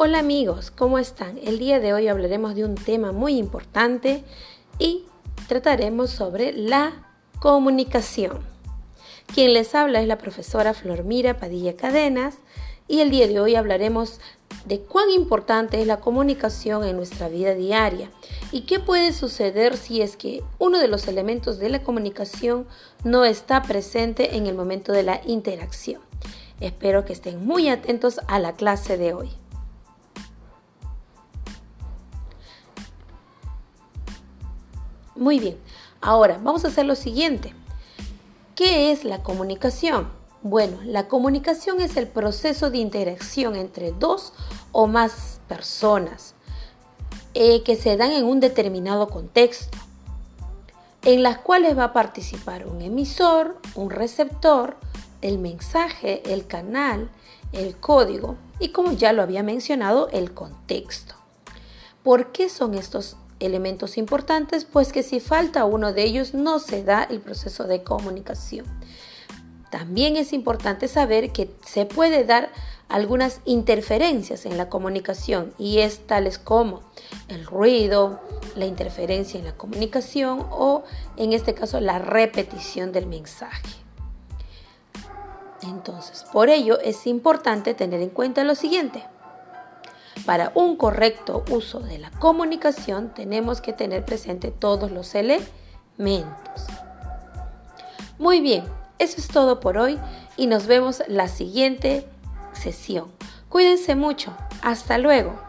Hola amigos, ¿cómo están? El día de hoy hablaremos de un tema muy importante y trataremos sobre la comunicación. Quien les habla es la profesora Flormira Padilla Cadenas y el día de hoy hablaremos de cuán importante es la comunicación en nuestra vida diaria y qué puede suceder si es que uno de los elementos de la comunicación no está presente en el momento de la interacción. Espero que estén muy atentos a la clase de hoy. Muy bien, ahora vamos a hacer lo siguiente. ¿Qué es la comunicación? Bueno, la comunicación es el proceso de interacción entre dos o más personas eh, que se dan en un determinado contexto, en las cuales va a participar un emisor, un receptor, el mensaje, el canal, el código y como ya lo había mencionado, el contexto. ¿Por qué son estos elementos importantes, pues que si falta uno de ellos no se da el proceso de comunicación. También es importante saber que se puede dar algunas interferencias en la comunicación y es tales como el ruido, la interferencia en la comunicación o en este caso la repetición del mensaje. Entonces, por ello es importante tener en cuenta lo siguiente. Para un correcto uso de la comunicación tenemos que tener presente todos los elementos. Muy bien, eso es todo por hoy y nos vemos la siguiente sesión. Cuídense mucho. Hasta luego.